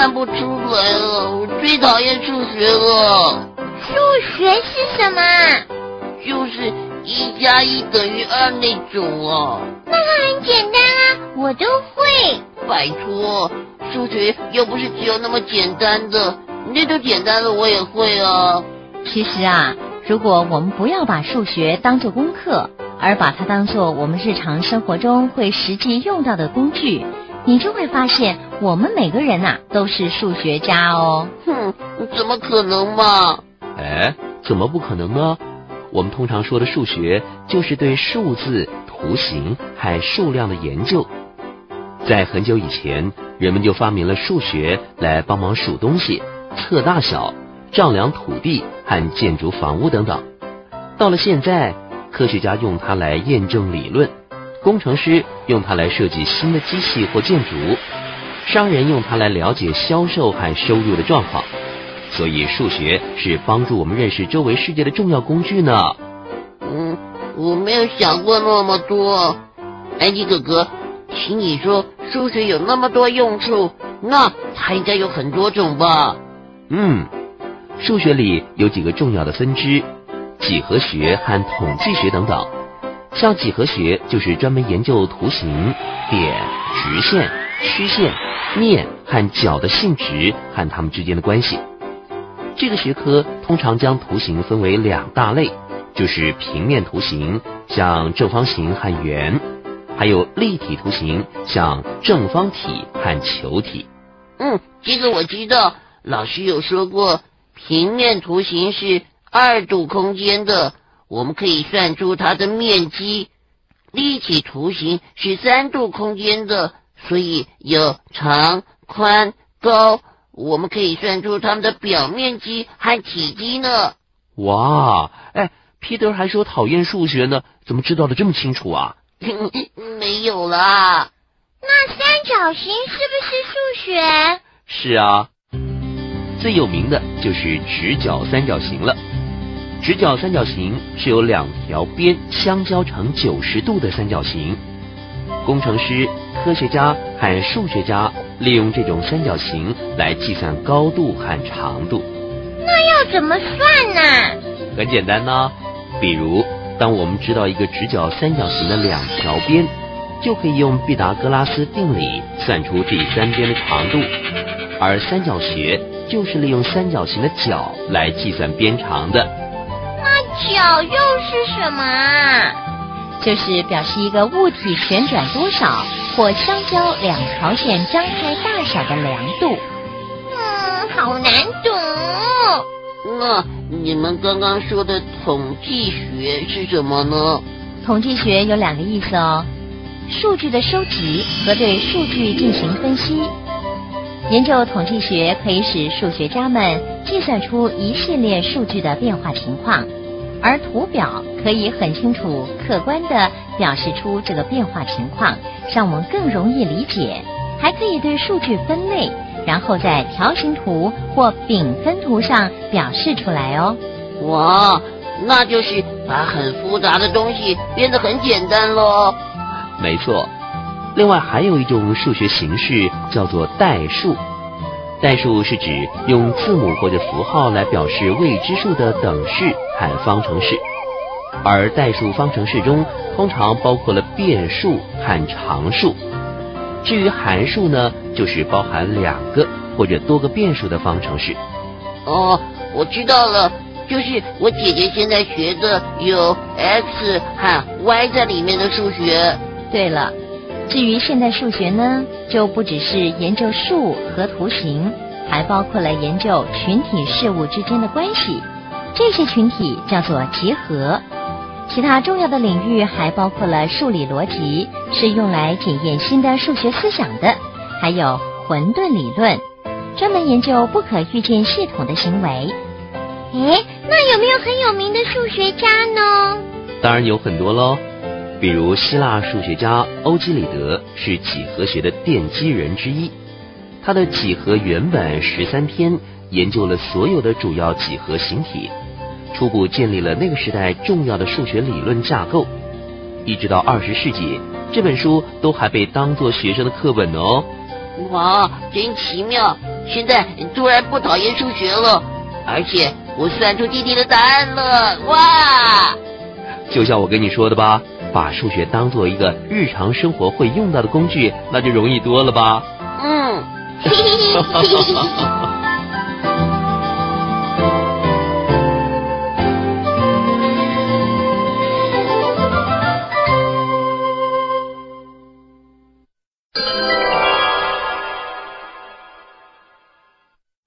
算不出来了，我最讨厌数学了。数学是什么？就是一加一等于二那种啊。那个很简单啊，我都会。拜托，数学又不是只有那么简单的，那种简单的我也会啊。其实啊，如果我们不要把数学当做功课，而把它当做我们日常生活中会实际用到的工具，你就会发现，我们每个人呐都是数学家哦。哼，怎么可能嘛？哎，怎么不可能呢？我们通常说的数学，就是对数字、图形和数量的研究。在很久以前，人们就发明了数学来帮忙数东西、测大小、丈量土地和建筑房屋等等。到了现在，科学家用它来验证理论，工程师用它来设计新的机器或建筑，商人用它来了解销售和收入的状况。所以，数学是帮助我们认识周围世界的重要工具呢。嗯，我没有想过那么多。安迪哥哥，请你说数学有那么多用处，那它应该有很多种吧？嗯，数学里有几个重要的分支。几何学和统计学等等，像几何学就是专门研究图形、点、直线、曲线、面和角的性质和它们之间的关系。这个学科通常将图形分为两大类，就是平面图形，像正方形和圆，还有立体图形，像正方体和球体。嗯，这个我知道，老师有说过，平面图形是。二度空间的，我们可以算出它的面积；立体图形是三度空间的，所以有长、宽、高，我们可以算出它们的表面积和体积呢。哇，哎，Peter 还说讨厌数学呢，怎么知道的这么清楚啊？没有啦。那三角形是不是数学？是啊，最有名的就是直角三角形了。直角三角形是由两条边相交成九十度的三角形。工程师、科学家和数学家利用这种三角形来计算高度和长度。那要怎么算呢？很简单呢，比如当我们知道一个直角三角形的两条边，就可以用毕达哥拉斯定理算出第三边的长度。而三角学就是利用三角形的角来计算边长的。角又是什么？就是表示一个物体旋转多少或相交两条线张开大小的量度。嗯，好难懂。那你们刚刚说的统计学是什么呢？统计学有两个意思哦：数据的收集和对数据进行分析。研究统计学可以使数学家们计算出一系列数据的变化情况。而图表可以很清楚、客观地表示出这个变化情况，让我们更容易理解。还可以对数据分类，然后在条形图或饼分图上表示出来哦。哇，那就是把很复杂的东西变得很简单喽。没错，另外还有一种数学形式叫做代数。代数是指用字母或者符号来表示未知数的等式和方程式，而代数方程式中通常包括了变数和常数。至于函数呢，就是包含两个或者多个变数的方程式。哦，我知道了，就是我姐姐现在学的有 x 和 y 在里面的数学。对了。至于现代数学呢，就不只是研究数和图形，还包括了研究群体事物之间的关系。这些群体叫做集合。其他重要的领域还包括了数理逻辑，是用来检验新的数学思想的；还有混沌理论，专门研究不可预见系统的行为。诶，那有没有很有名的数学家呢？当然有很多喽。比如希腊数学家欧几里得是几何学的奠基人之一，他的几何原本十三篇研究了所有的主要几何形体，初步建立了那个时代重要的数学理论架构。一直到二十世纪，这本书都还被当作学生的课本呢哦。哇，真奇妙！现在突然不讨厌数学了，而且我算出弟弟的答案了，哇！就像我跟你说的吧，把数学当做一个日常生活会用到的工具，那就容易多了吧？嗯。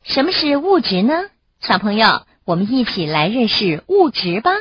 什么是物质呢？小朋友，我们一起来认识物质吧。